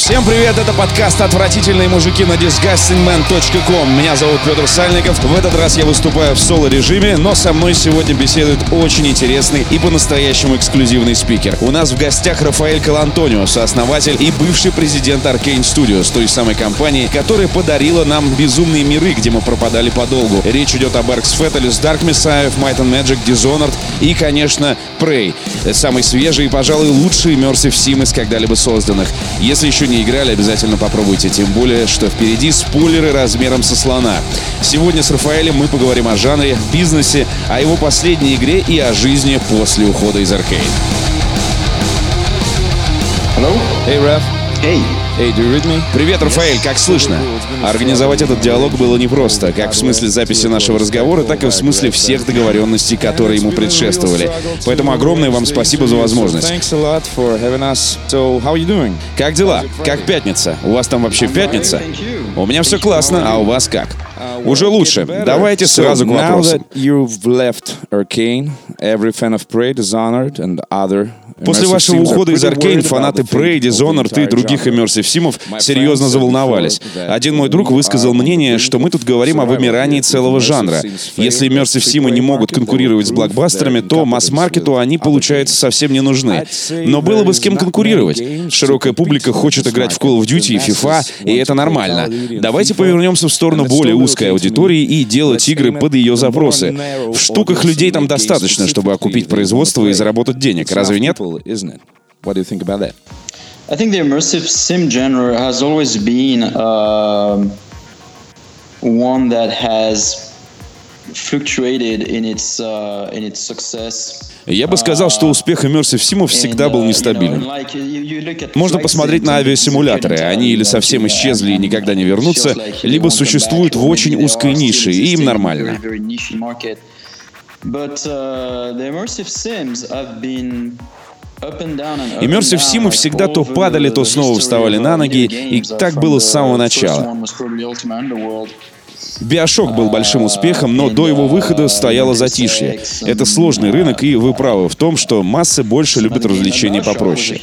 Всем привет, это подкаст «Отвратительные мужики» на disgustingman.com. Меня зовут Петр Сальников. В этот раз я выступаю в соло-режиме, но со мной сегодня беседует очень интересный и по-настоящему эксклюзивный спикер. У нас в гостях Рафаэль Калантонио, сооснователь и бывший президент Arcane Studios, той самой компании, которая подарила нам безумные миры, где мы пропадали подолгу. Речь идет об Arx Fatalis, Dark Messiah, Might and Magic, Dishonored и, конечно, Prey. Самый свежий и, пожалуй, лучший Immersive Sim из когда-либо созданных. Если еще не играли, обязательно попробуйте. Тем более, что впереди спойлеры размером со слона. Сегодня с Рафаэлем мы поговорим о жанре, бизнесе, о его последней игре и о жизни после ухода из Аркейн. Hello? Hey, Raf. Hey. Hey, do you read me? Привет, Рафаэль, как слышно? Организовать этот диалог было непросто, как в смысле записи нашего разговора, так и в смысле всех договоренностей, которые ему предшествовали. Поэтому огромное вам спасибо за возможность. Как дела? Как пятница? У вас там вообще пятница? У меня все классно, а у вас как? Уже лучше. Давайте сразу к вопросу. После вашего ухода из Аркейн фанаты Prey, Dishonored и других Immersive Симов серьезно заволновались. Один мой друг высказал мнение, что мы тут говорим о вымирании целого жанра. Если Immersive Симы не могут конкурировать с блокбастерами, то масс-маркету они, получается, совсем не нужны. Но было бы с кем конкурировать. Широкая публика хочет играть в Call of Duty и FIFA, и это нормально. Давайте повернемся в сторону более узкой аудитории и делать игры под ее запросы. В штуках людей там достаточно, чтобы окупить производство и заработать денег. Разве нет? Isn't it? What do you think about that? I think the immersive sim genre has always been uh, one that has fluctuated in its uh, in its success. Я бы сказал, что успех Immersive Симов всегда был нестабилен. Можно посмотреть на авиасимуляторы. Они или совсем исчезли и никогда не вернутся, либо существуют в очень узкой нише, и им нормально. But uh, the immersive sims have been Immersive Симы всегда то падали, то снова вставали на ноги, и так было с самого начала. Биошок был большим успехом, но до его выхода стояло затишье. Это сложный рынок, и вы правы в том, что массы больше любят развлечения попроще.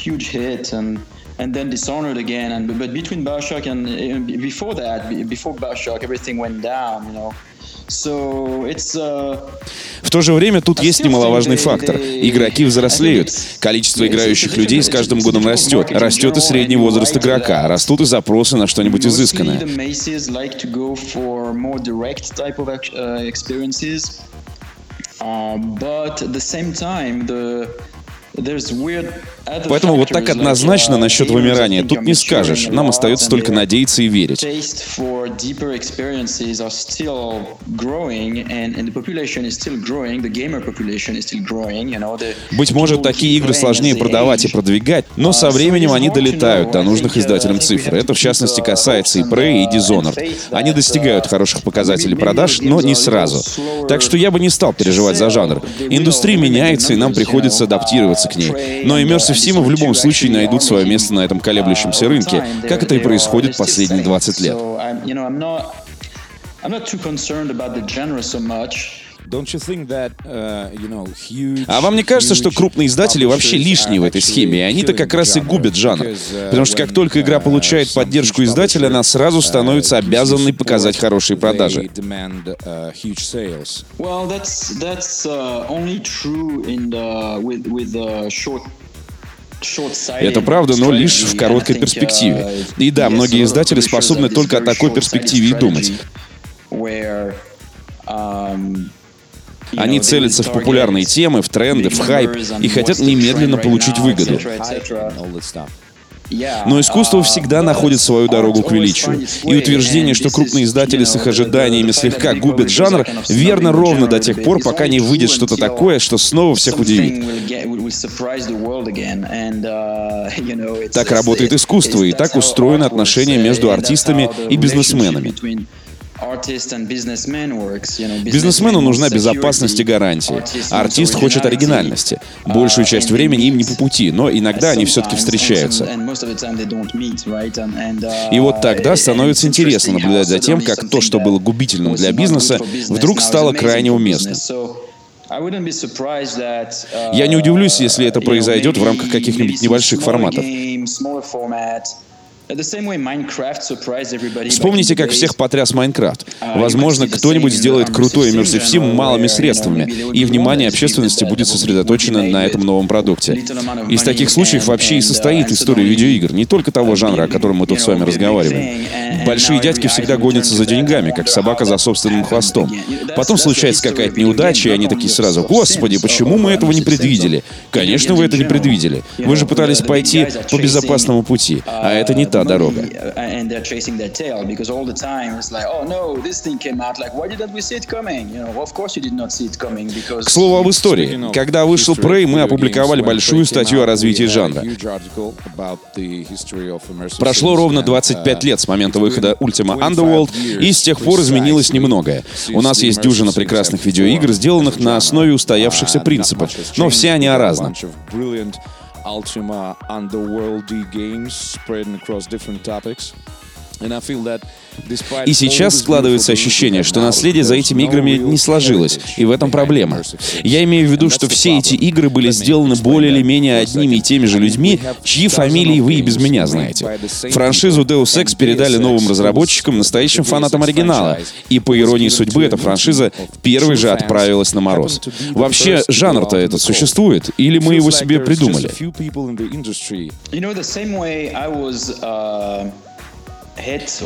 and before that, before Bioshock, everything went down. You know. Uh, В то же время тут есть немаловажный фактор. Игроки взрослеют. Количество играющих людей с каждым годом растет. Растет и средний возраст игрока. Растут и запросы на что-нибудь изысканное. Uh, but at the same time, the Поэтому вот так однозначно uh, насчет вымирания тут не скажешь. Нам остается только надеяться и верить. Быть может, такие игры сложнее продавать и продвигать, но со uh, временем они долетают до нужных издателям цифр. Это, в частности, касается и Prey, и Dishonored. Они достигают uh, хороших показателей продаж, но не сразу. Так что я бы не стал переживать за жанр. Индустрия меняется, и нам приходится адаптироваться к ней. Но Immersive Sim в любом случае найдут свое место на этом колеблющемся рынке, как это и происходит последние 20 лет. Uh, а вам не кажется, что крупные издатели вообще лишние в этой схеме, и они-то как раз и губят жанр? Uh, Потому что как только игра получает поддержку издателя, она сразу становится обязанной показать хорошие продажи. Это правда, но лишь в короткой перспективе. И да, многие издатели способны только о такой перспективе и думать. Они целятся в популярные темы, в тренды, в хайп и хотят немедленно получить выгоду. Но искусство всегда находит свою дорогу к величию. И утверждение, что крупные издатели с их ожиданиями слегка губят жанр, верно ровно до тех пор, пока не выйдет что-то такое, что снова всех удивит. Так работает искусство, и так устроены отношения между артистами и бизнесменами. Бизнесмену нужна безопасность и гарантии. Артист хочет оригинальности. Uh, Большую часть времени им не по пути, но иногда они все-таки встречаются. Uh, и вот тогда становится интересно наблюдать за тем, как то, что было губительным для бизнеса, вдруг стало крайне уместным. Uh, Я не удивлюсь, если это произойдет в рамках каких-нибудь небольших форматов. Вспомните, как всех потряс Майнкрафт. Uh, Возможно, кто-нибудь сделает крутой Immersive Sim малыми средствами, и внимание общественности будет сосредоточено на этом новом продукте. Из таких случаев вообще и uh, состоит история видеоигр, не только того жанра, о котором мы тут с вами разговариваем. Большие дядьки всегда гонятся за деньгами, как собака за собственным хвостом. Потом случается какая-то неудача, и они такие сразу, «Господи, почему мы этого не предвидели?» Конечно, вы это не предвидели. Вы же пытались пойти по безопасному пути, а это не та дорога. К слову об истории. Когда вышел Prey, мы опубликовали большую статью о развитии жанра. Прошло ровно 25 лет с момента выхода Ultima Underworld, и с тех пор изменилось немногое. У нас есть дюжина прекрасных видеоигр, сделанных на основе устоявшихся принципов, но все они о разном. Ultima Underworldy games spreading across different topics. И сейчас складывается ощущение, что наследие за этими играми не сложилось, и в этом проблема. Я имею в виду, что все эти игры были сделаны более или менее одними и теми же людьми, чьи фамилии вы и без меня знаете. Франшизу Deus Ex передали новым разработчикам, настоящим фанатам оригинала, и по иронии судьбы эта франшиза первой же отправилась на мороз. Вообще, жанр-то этот существует, или мы его себе придумали?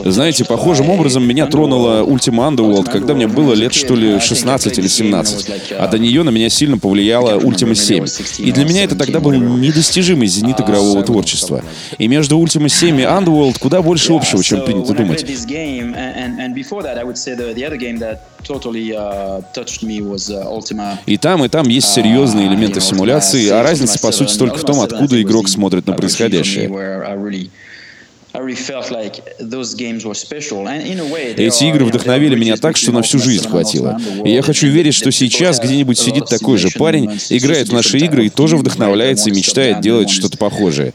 Знаете, похожим образом меня тронула Ultima Underworld, когда мне было лет что ли 16 или 17. А до нее на меня сильно повлияла Ultima 7. И для меня это тогда был недостижимый зенит игрового творчества. И между Ultima 7 и Underworld куда больше общего, чем принято думать. И там, и там есть серьезные элементы симуляции, а разница, по сути, только в том, откуда игрок смотрит на происходящее. Эти игры вдохновили меня так, что на всю жизнь хватило. И я хочу верить, что сейчас где-нибудь сидит такой же парень, играет в наши игры и тоже вдохновляется и мечтает делать что-то похожее.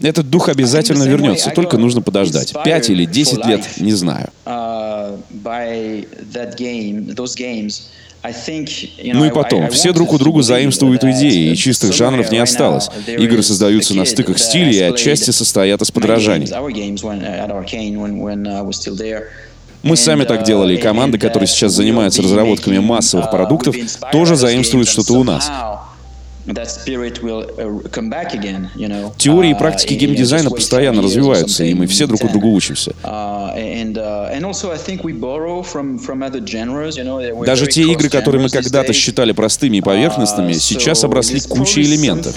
Этот дух обязательно вернется, только нужно подождать. Пять или десять лет, не знаю. Ну и потом, все друг у друга заимствуют идеи, и чистых жанров не осталось. Игры создаются на стыках стилей и отчасти состоят из подражаний. Мы сами так делали, и команды, которые сейчас занимаются разработками массовых продуктов, тоже заимствуют что-то у нас. Uh, Теории и практики uh, геймдизайна постоянно развиваются, и мы все друг у друга учимся. Uh, Даже те игры, которые мы когда-то считали простыми и поверхностными, сейчас обросли кучей элементов.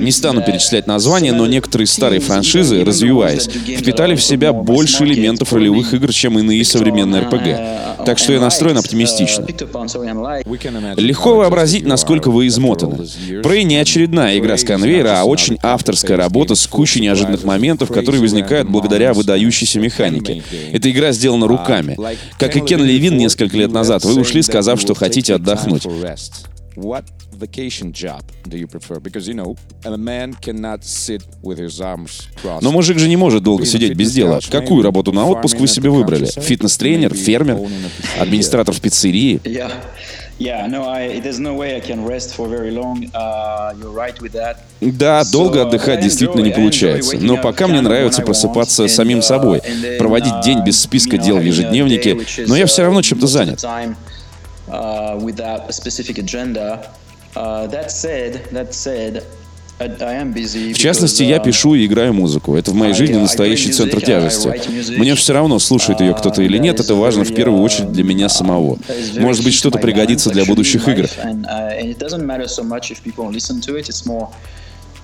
Не стану перечислять названия, но некоторые старые франшизы, развиваясь, впитали в себя больше элементов ролевых игр, чем иные современные RPG. Так что я настроен оптимистично. Легко вообразить, насколько вы измотаны. Prey не очередная игра с конвейера, а очень авторская работа с кучей неожиданных моментов, которые возникают благодаря выдающейся механике. Эта игра сделана руками. Как и Кен Левин несколько лет назад, вы ушли, сказав, что хотите отдохнуть. What vacation job do you prefer? Because, you know, a man cannot sit with his arms crossed. Но мужик же не может долго сидеть без дела. Какую работу на отпуск вы себе выбрали? Фитнес-тренер, фермер, администратор в пиццерии? Да, долго отдыхать действительно не получается. Но пока мне нравится просыпаться самим uh, собой, проводить день без списка дел в ежедневнике, но я все равно чем-то занят. Uh, without a specific agenda. Uh, that said, that said, В частности, я пишу и играю музыку. Это в моей жизни настоящий центр тяжести. Мне все равно, слушает ее кто-то или нет, это важно в первую очередь для меня самого. Может быть, что-то пригодится для будущих игр.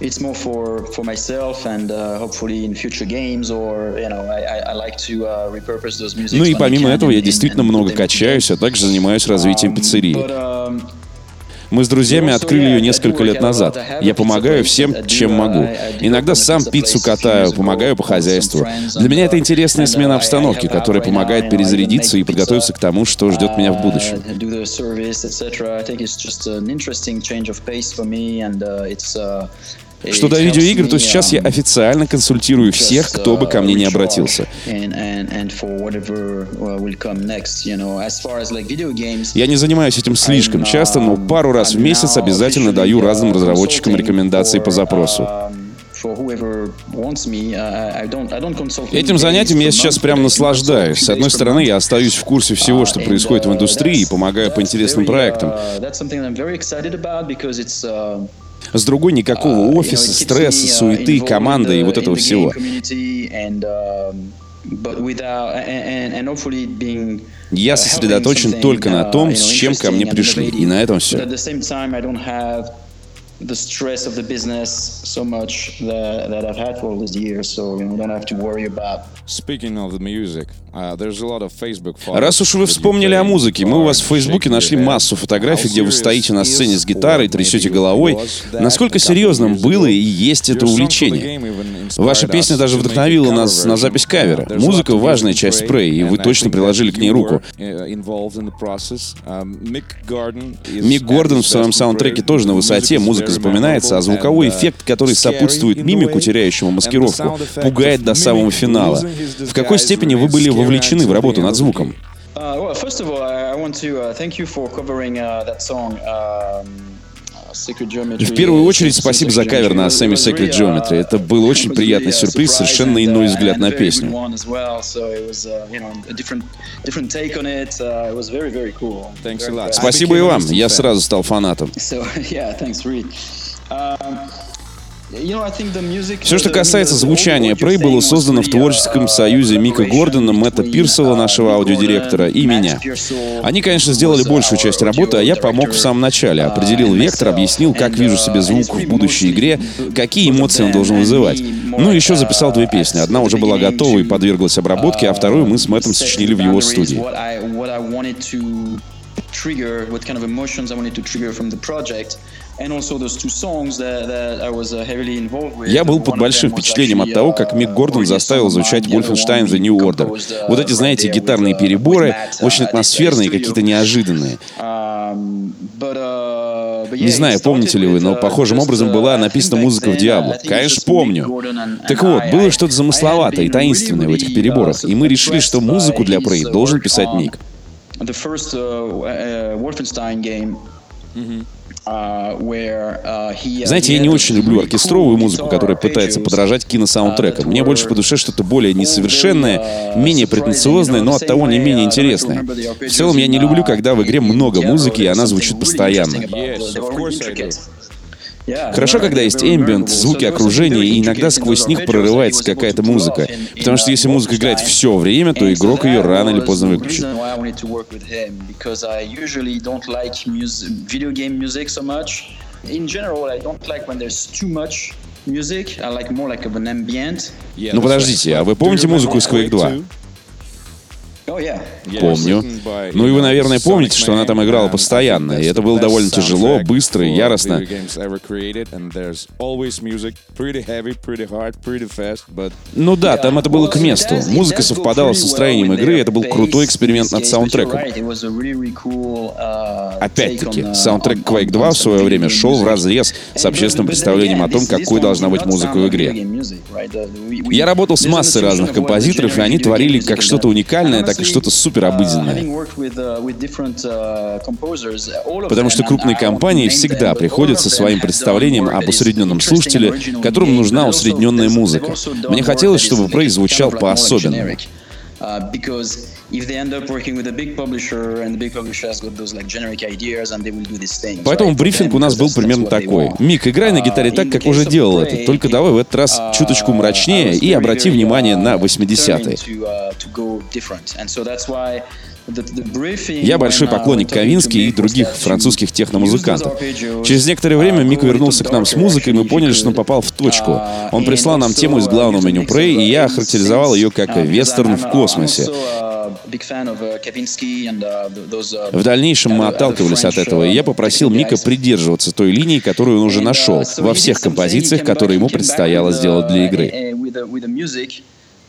It's more for for myself and uh, hopefully in future games or you know I, I like to uh, repurpose those music. Ну и помимо этого я действительно много качаюсь, а также занимаюсь развитием пиццерии. Um, Мы с друзьями открыли ее несколько лет назад. Я помогаю всем, чем могу. Иногда сам пиццу катаю, помогаю по хозяйству. Для меня это интересная смена обстановки, которая помогает перезарядиться и подготовиться к тому, что ждет меня в будущем. Что до видеоигр, то сейчас я официально консультирую всех, кто бы ко мне не обратился. Я не занимаюсь этим слишком часто, но пару раз в месяц обязательно даю разным разработчикам рекомендации по запросу. Этим занятием я сейчас прям наслаждаюсь. С одной стороны, я остаюсь в курсе всего, что происходит в индустрии и помогаю по интересным проектам. С другой никакого офиса, стресса, суеты, команды и вот этого всего. Я сосредоточен только на том, с чем ко мне пришли, и на этом все the stress of the business so much that, that I've had for all these years, so you know, don't have to worry about. Speaking of the music, uh, Facebook Раз уж вы вспомнили о музыке, мы у вас в Фейсбуке нашли массу фотографий, где вы стоите на сцене с гитарой, трясете головой. Насколько серьезным было и есть это увлечение? Ваша песня даже вдохновила нас на запись кавера. Музыка — важная часть спрея, и вы точно приложили к ней руку. Мик Гордон в своем саундтреке тоже на высоте, музыка запоминается, а звуковой эффект, который сопутствует мимику, теряющему маскировку, пугает до самого финала. В какой степени вы были вовлечены в работу над звуком? Uh, в первую очередь, спасибо за кавер на Semi Sacred Geometry. Это был очень приятный сюрприз, совершенно иной взгляд на песню. Спасибо и вам. Я сразу стал фанатом. Все, что касается звучания, Prey было создано в творческом союзе Мика Гордона, Мэтта Пирсела, нашего аудиодиректора, и меня. Они, конечно, сделали большую часть работы, а я помог в самом начале. Определил вектор, объяснил, как вижу себе звук в будущей игре, какие эмоции он должен вызывать. Ну и еще записал две песни. Одна уже была готова и подверглась обработке, а вторую мы с Мэттом сочинили в его студии. trigger, what kind of emotions I wanted to trigger from the project. Uh, Я был под большим впечатлением от того, как Мик Гордон заставил звучать Wolfenstein The New Order. Вот эти, знаете, гитарные переборы, очень атмосферные, какие-то неожиданные. Um, uh, Не знаю, помните ли вы, но uh, похожим образом была написана музыка в Диабло. Конечно, помню. Так вот, было что-то замысловатое и таинственное в этих переборах, и мы решили, что музыку для Prey должен писать Мик. Uh, Wolfenstein game mm-hmm. Знаете, я не очень люблю оркестровую музыку, которая пытается подражать киносаундтрекам. Мне больше по душе что-то более несовершенное, менее претенциозное, но оттого не менее интересное. В целом, я не люблю, когда в игре много музыки, и она звучит постоянно. Хорошо, когда есть эмбиент, звуки окружения, и иногда сквозь них прорывается какая-то музыка. Потому что если музыка играет все время, то игрок ее рано или поздно выключит. Ну подождите, а вы помните музыку из Quake 2? Помню. Ну и вы, наверное, помните, что она там играла постоянно, и это было довольно тяжело, быстро и яростно. Ну да, там это было к месту. Музыка совпадала с настроением игры, и это был крутой эксперимент над саундтреком. Опять-таки, саундтрек Quake 2 в свое время шел в разрез с общественным представлением о том, какой должна быть музыка в игре. Я работал с массой разных композиторов, и они творили как что-то уникальное, так что-то супер обыденное. Потому что крупные компании всегда приходят со своим представлением об усредненном слушателе, которому нужна усредненная музыка. Мне хотелось, чтобы Prey звучал по-особенному. Uh, because if they end up working with a big publisher and the big publisher has got those like generic ideas and they will do this thing. Поэтому брифинг у нас был примерно такой. Мик, играй на гитаре так, как уже делал это, только давай в этот раз чуточку мрачнее и обрати внимание на 80-е. Я большой поклонник Ковински и других французских техномузыкантов. Через некоторое время Мик вернулся к нам с музыкой, и мы поняли, что он попал в точку. Он прислал нам тему из главного меню Prey, и я охарактеризовал ее как вестерн в космосе. В дальнейшем мы отталкивались от этого, и я попросил Мика придерживаться той линии, которую он уже нашел во всех композициях, которые ему предстояло сделать для игры.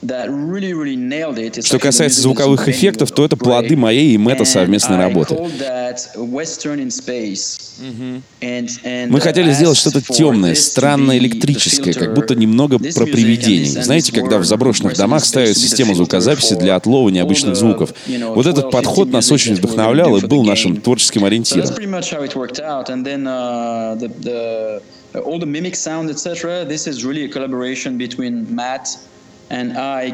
Что касается звуковых эффектов, то это плоды моей и Мэтта совместной работы. Мы хотели сделать что-то темное, странное, электрическое, как будто немного про привидений. Знаете, когда в заброшенных домах ставят систему звукозаписи для отлова необычных звуков. Вот этот подход нас очень вдохновлял и был нашим творческим ориентиром. all the mimic sound, etc. This is really a collaboration between Matt uh,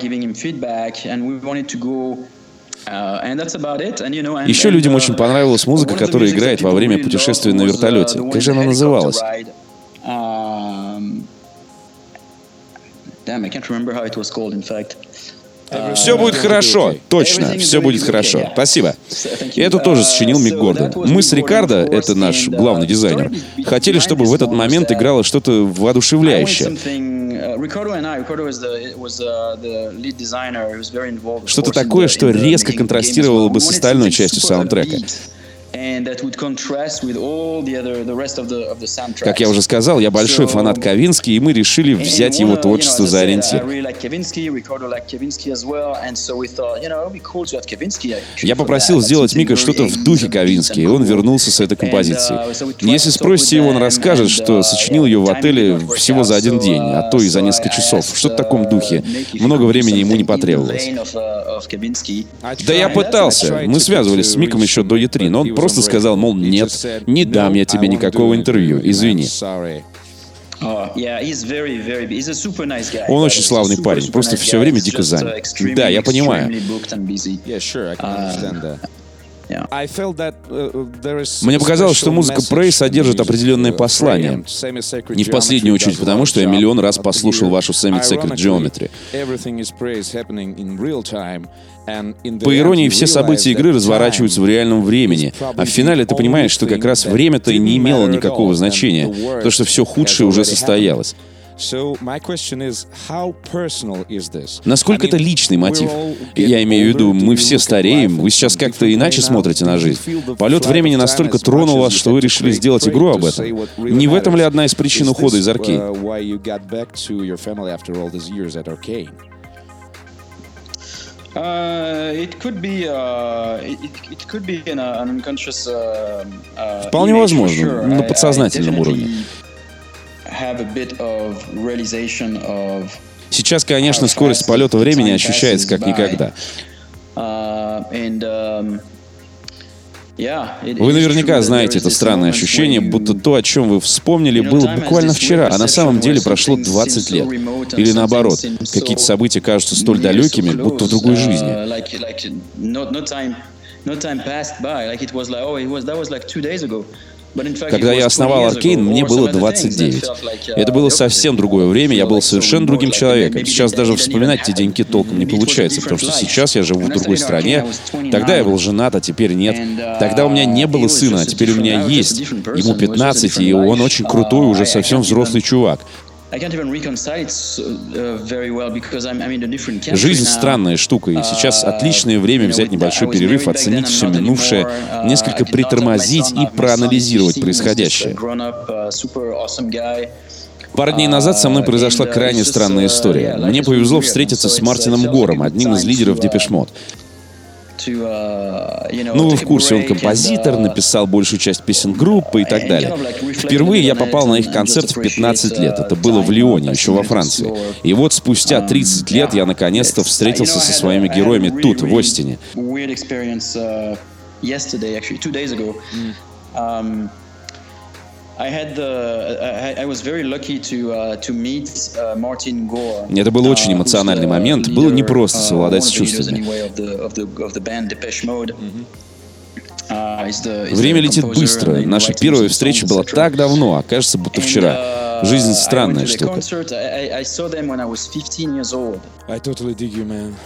Еще людям очень uh, понравилась музыка, которая играет во время путешествия на вертолете. Как же она называлась? Um, damn, I can't remember how it was called, in fact. Все будет хорошо, точно, все будет хорошо. Спасибо. И это тоже сочинил Мик Гордон. Мы с Рикардо, это наш главный дизайнер, хотели, чтобы в этот момент играло что-то воодушевляющее. Что-то такое, что резко контрастировало бы с остальной частью саундтрека. Как я уже сказал, я большой фанат Ковински, и мы решили взять его творчество за ориентир. Я попросил сделать Мика что-то в духе Ковински, и он вернулся с этой композицией. Uh, Если спросите его, он расскажет, что uh, сочинил ее в отеле всего за один день, а то и за несколько часов. Что-то в таком духе. Много времени ему не потребовалось. Да я пытался. Мы связывались с Миком еще до E3, но он просто сказал, мол, нет, не дам я тебе никакого интервью, извини. Он очень славный парень, просто все время дико занят. Да, я понимаю. Uh, Мне показалось, что музыка Prey содержит определенное послание. Не в последнюю очередь потому, что я миллион раз послушал вашу Semi Sacred Geometry. По иронии, все события игры разворачиваются в реальном времени, а в финале ты понимаешь, что как раз время-то и не имело никакого значения, то, что все худшее уже состоялось. Насколько это личный мотив? Я имею в виду, мы все стареем, вы сейчас как-то иначе смотрите на жизнь. Полет времени настолько тронул вас, что вы решили сделать игру об этом. Не в этом ли одна из причин ухода из Аркейн? Вполне возможно, на подсознательном уровне. Сейчас, конечно, скорость полета времени ощущается как никогда. Uh, um, вы наверняка знаете это странное ощущение, будто то, о чем вы вспомнили, было буквально вчера, а на самом деле прошло 20 лет. Или наоборот, какие-то события кажутся столь далекими, будто в другой жизни. Когда я основал Аркейн, мне было 29. Это было совсем другое время, я был совершенно другим человеком. Сейчас даже вспоминать те деньги толком не получается, потому что сейчас я живу в другой стране. Тогда я был женат, а теперь нет. Тогда у меня не было сына, а теперь у меня есть. Ему 15, и он очень крутой, уже совсем взрослый чувак. Жизнь странная штука, и сейчас uh, отличное время взять небольшой перерыв, оценить все минувшее, uh, несколько притормозить и проанализировать происходящее. Uh, Пару дней назад со мной произошла крайне странная история. Мне повезло встретиться с Мартином Гором, одним из лидеров Депешмот. Uh, ну, вы в курсе, он композитор, uh, написал большую часть песен группы и так далее. Впервые я попал на их концерт в 15 лет. Это было в Лионе, еще во Франции. И вот спустя 30 um, лет я наконец-то встретился со своими героями тут, в Остине. Это был очень эмоциональный момент. Было непросто uh, совладать с чувствами. Uh, Время летит быстро. Наша первая встреча была так давно, а кажется, будто вчера. Жизнь странная штука.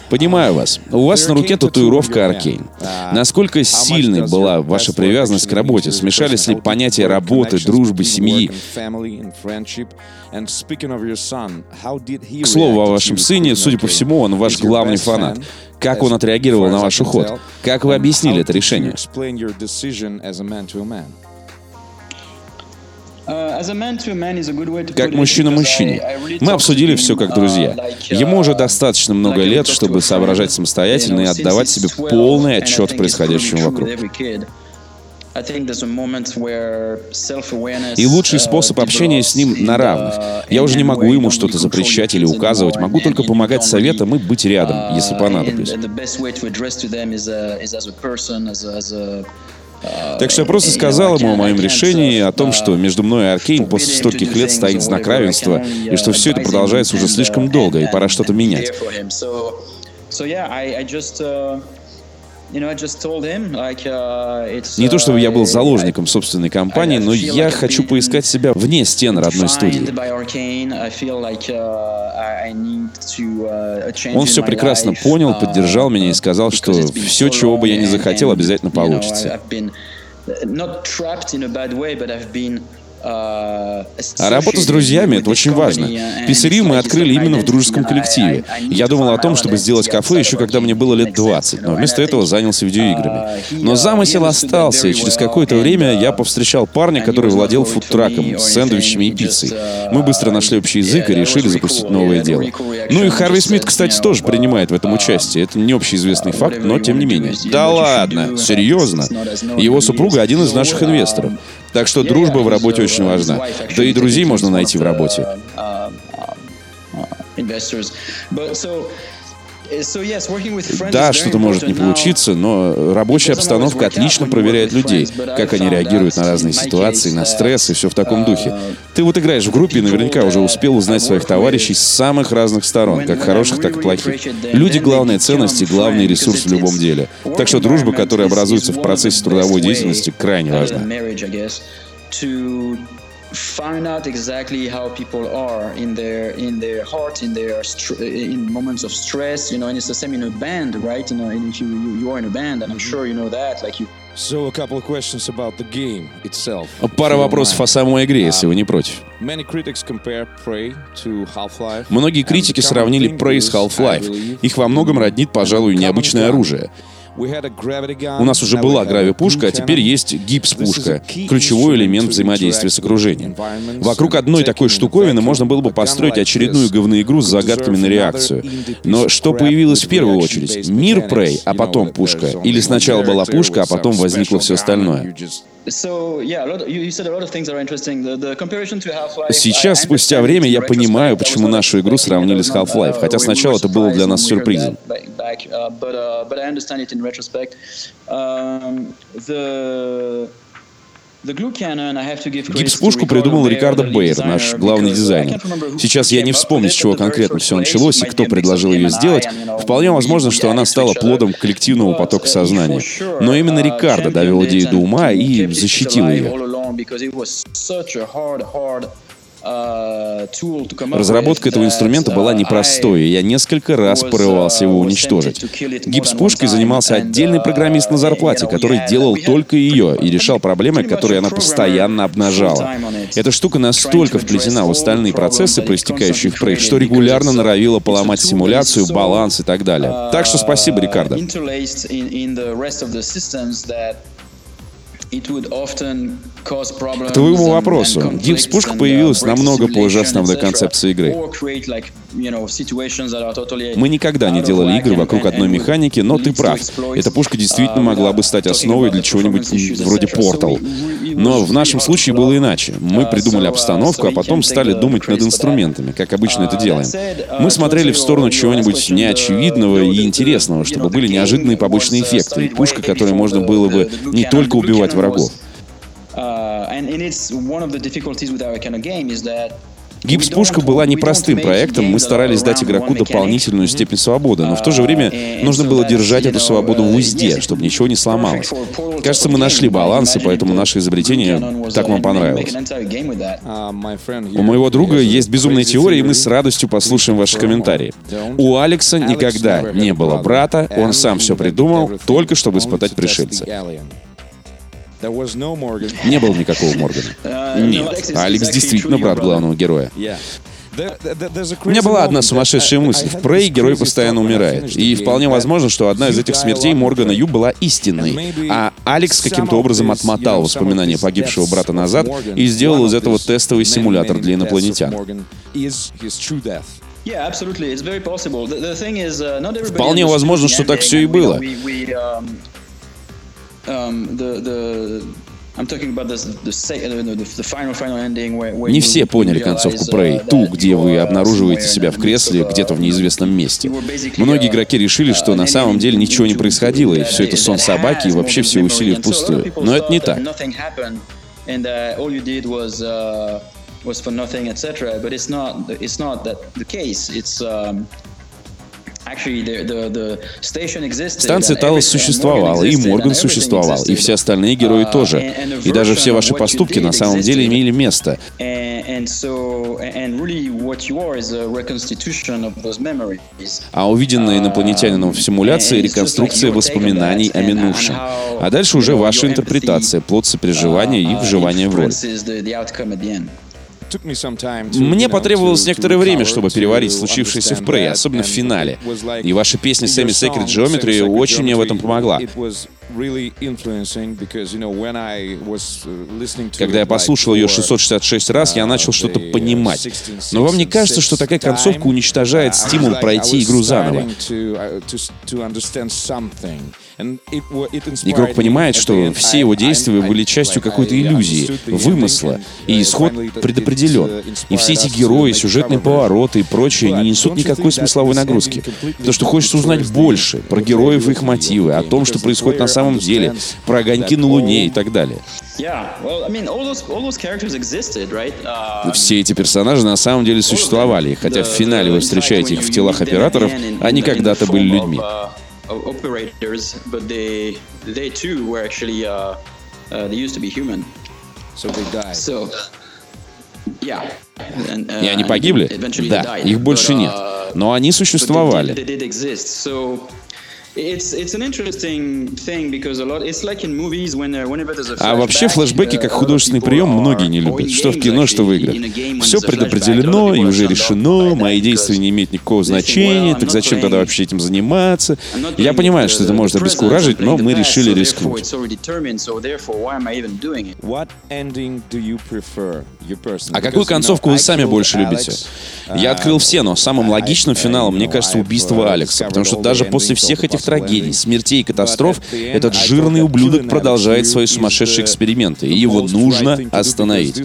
Понимаю вас. У вас на руке татуировка Аркейн. Насколько сильной была ваша привязанность к работе? Смешались ли понятия работы, дружбы, семьи? К слову о вашем сыне, судя по всему, он ваш главный фанат. Как он отреагировал на ваш уход? Как вы объяснили это решение? Как мужчина мужчине. Мы обсудили все как друзья. Ему уже достаточно много лет, чтобы соображать самостоятельно и отдавать себе полный отчет происходящему вокруг. И лучший способ общения с ним на равных. Я уже не могу ему что-то запрещать или указывать, могу только помогать советам и быть рядом, если понадоблюсь. Так что я просто сказал ему о моем решении, о том, что между мной и Аркейн после стольких лет стоит знак равенства, и что все это продолжается уже слишком долго, и пора что-то менять. Uh, Не то чтобы я был uh, заложником собственной компании, но я хочу поискать себя вне стен родной студии. Uh, Он все прекрасно понял, поддержал меня и сказал, что все, чего бы я ни захотел, обязательно получится. А работа с друзьями — это очень важно. Пиццерию мы открыли именно в дружеском коллективе. Я думал о том, чтобы сделать кафе еще когда мне было лет 20, но вместо этого занялся видеоиграми. Но замысел остался, и через какое-то время я повстречал парня, который владел фудтраком с сэндвичами и пиццей. Мы быстро нашли общий язык и решили запустить новое дело. Ну и Харви Смит, кстати, тоже принимает в этом участие. Это не общеизвестный факт, но тем не менее. Да ладно, серьезно? Его супруга один из наших инвесторов. Так что дружба в работе очень важна. Да и друзей можно найти в работе. Да, что-то может не получиться, но рабочая обстановка отлично проверяет людей, как они реагируют на разные ситуации, на стресс и все в таком духе. Ты вот играешь в группе и наверняка уже успел узнать своих товарищей с самых разных сторон, как хороших, так и плохих. Люди — главная ценность и главный ресурс в любом деле. Так что дружба, которая образуется в процессе трудовой деятельности, крайне важна find out exactly how people are in their in their heart in their in moments of stress you know and it's the same in a band right you know and if you you, you are in a band and i'm sure you know that like you So a couple of questions about the game itself. Пара вопросов о самой игре, если вы не против. Многие критики сравнили Prey с Half-Life. Их во многом роднит, пожалуй, необычное оружие. У нас уже была гравипушка, а теперь есть гипс-пушка, ключевой элемент взаимодействия с окружением. Вокруг одной такой штуковины можно было бы построить очередную говноигру с загадками на реакцию. Но что появилось в первую очередь? Мир Прей, а потом пушка? Или сначала была пушка, а потом возникло все остальное? Сейчас, спустя время, я понимаю, почему нашу игру сравнили с Half-Life, хотя сначала это было для нас сюрпризом. Гипс-пушку придумал Рикардо Бейер, наш главный дизайнер. Сейчас я не вспомню, с чего конкретно все началось и кто предложил ее сделать. Вполне возможно, что она стала плодом коллективного потока сознания. Но именно Рикардо довел идею до ума и защитил ее. Uh, Разработка этого инструмента была uh, непростой, и я несколько раз порывался его uh, уничтожить. Гипс-пушкой занимался отдельный программист на зарплате, который делал только ее и решал проблемы, которые она постоянно обнажала. Эта штука настолько вплетена в остальные процессы, проистекающие в Prey, что регулярно норовила поломать симуляцию, баланс и так далее. Так что спасибо, Рикардо. К твоему вопросу, гипс-пушка появилась намного позже основной концепции игры. Мы никогда не делали игры вокруг одной механики, но ты прав. Эта пушка действительно могла бы стать основой для чего-нибудь вроде Portal. Но в нашем случае было иначе. Мы придумали обстановку, а потом стали думать над инструментами, как обычно это делаем. Мы смотрели в сторону чего-нибудь неочевидного и интересного, чтобы были неожиданные побочные эффекты, и пушка, которой можно было бы не только убивать врагов. Гипс-пушка была непростым проектом, мы старались дать игроку дополнительную степень свободы, но в то же время нужно было держать эту свободу в узде, чтобы ничего не сломалось. Кажется, мы нашли баланс, и поэтому наше изобретение так вам понравилось. У моего друга есть безумная теория, и мы с радостью послушаем ваши комментарии. У Алекса никогда не было брата, он сам все придумал, только чтобы испытать пришельца. Не было никакого Моргана. Uh, Нет, Алекс действительно брат главного героя. У меня была одна сумасшедшая мысль. В Prey герой постоянно умирает. И вполне возможно, что одна из этих смертей Моргана Ю была истинной. А Алекс каким-то образом отмотал воспоминания погибшего брата назад и сделал из этого тестовый симулятор для инопланетян. Вполне возможно, что так все и было. Не все поняли концовку Prey, ту, где вы обнаруживаете себя в кресле где-то в неизвестном месте. Многие игроки решили, что на самом деле ничего не происходило, и все это сон собаки, и вообще все усилия впустую. Но это не так. was for nothing, etc. But it's not. It's not that the case. It's um, Станция Талос существовала, и Морган существовал, и все остальные герои uh, тоже. И даже все ваши поступки на самом деле имели место. А увиденное инопланетянином в симуляции — реконструкция воспоминаний о минувшем. А дальше уже ваша интерпретация, плод сопереживания и uh, вживания в роль. Мне потребовалось некоторое время, чтобы переварить случившееся в Prey, особенно в финале. И ваша песня Semi Sacred Geometry очень мне в этом помогла. Когда я послушал ее 666 раз, я начал что-то понимать. Но вам не кажется, что такая концовка уничтожает стимул пройти игру заново? Игрок понимает, что все его действия были частью какой-то иллюзии, вымысла, и исход предопределен. И все эти герои, сюжетные повороты и прочее не несут никакой смысловой нагрузки. Потому что хочется узнать больше про героев и их мотивы, о том, что происходит на самом деле, про огоньки на Луне и так далее. Все эти персонажи на самом деле существовали, хотя в финале вы встречаете их в телах операторов, они когда-то были людьми. operators, but they they too were actually uh, uh, they used to be human. So they died. So yeah. And, uh, И они погибли? Да, их больше нет. Uh, Но они существовали. А вообще флешбеки как художественный прием многие не любят. Что в кино, что в играх. Все предопределено и уже решено, мои действия не имеют никакого значения, так зачем тогда вообще этим заниматься? Я понимаю, что это может обескуражить, но мы решили рискнуть. А какую концовку вы сами больше любите? Я открыл все, но самым логичным финалом, мне кажется, убийство Алекса, потому что даже после всех этих трагедий, смертей и катастроф, этот жирный ублюдок продолжает свои сумасшедшие эксперименты, и его нужно остановить.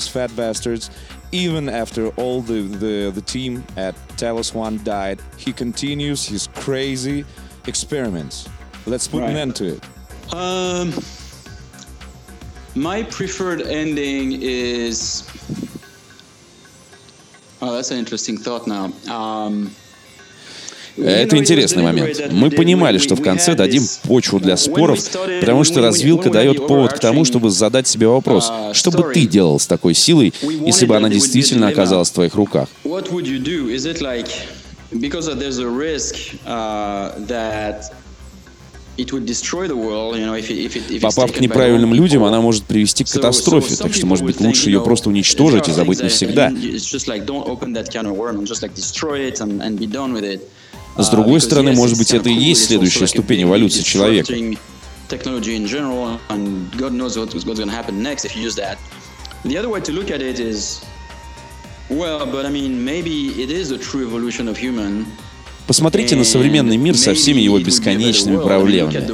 even after all the, the, the team at Talos One died, he continues his crazy experiments. Let's put right. an end to it. Um, my preferred ending is. Oh, that's an interesting thought now. Um, Это интересный момент. Мы понимали, что в конце дадим почву для споров, потому что развилка дает повод к тому, чтобы задать себе вопрос, что бы ты делал с такой силой, если бы она действительно оказалась в твоих руках? Попав к неправильным людям, она может привести к катастрофе, так что, может быть, лучше ее просто уничтожить и забыть навсегда. С другой стороны, может быть, это и есть следующая ступень эволюции человека. The other way to look at it is, well, but I mean, maybe it is a true evolution of human. Посмотрите на современный мир со всеми его бесконечными проблемами.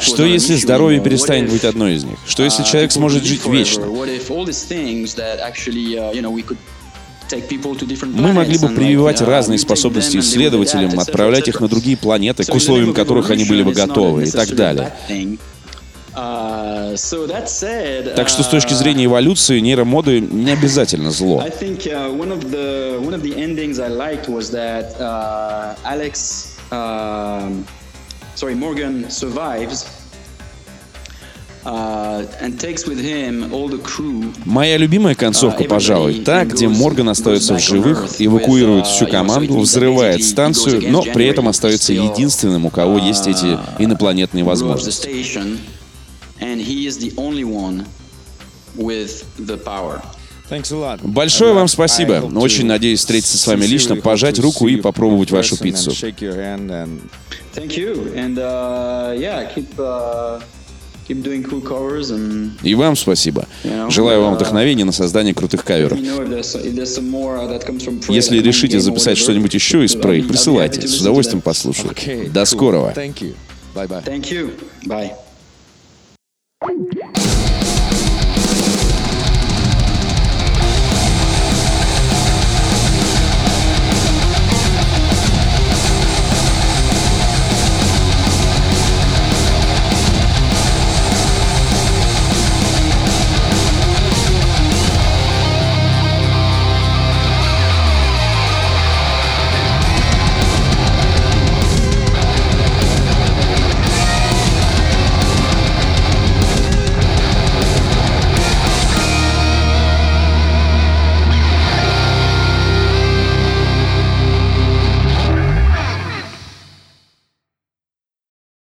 Что если здоровье перестанет быть одной из них? Что если человек сможет жить вечно? Мы могли бы прививать разные способности исследователям, отправлять их на другие планеты, к условиям которых они были бы готовы и так далее. Так что с точки зрения эволюции нейромоды не обязательно зло. Sorry, Morgan survives uh, Моя любимая концовка, uh, пожалуй, та, где Морган остается в живых, эвакуирует всю uh, команду, взрывает станцию, но при этом остается единственным, у кого есть эти инопланетные возможности. Большое вам спасибо. Очень надеюсь встретиться с вами лично, пожать руку и попробовать вашу пиццу. Uh, uh. И вам спасибо. Желаю вам вдохновения на создание крутых каверов. Если решите записать что-нибудь еще из Prey, присылайте. С удовольствием послушаю. До скорого. Thank you. Bye.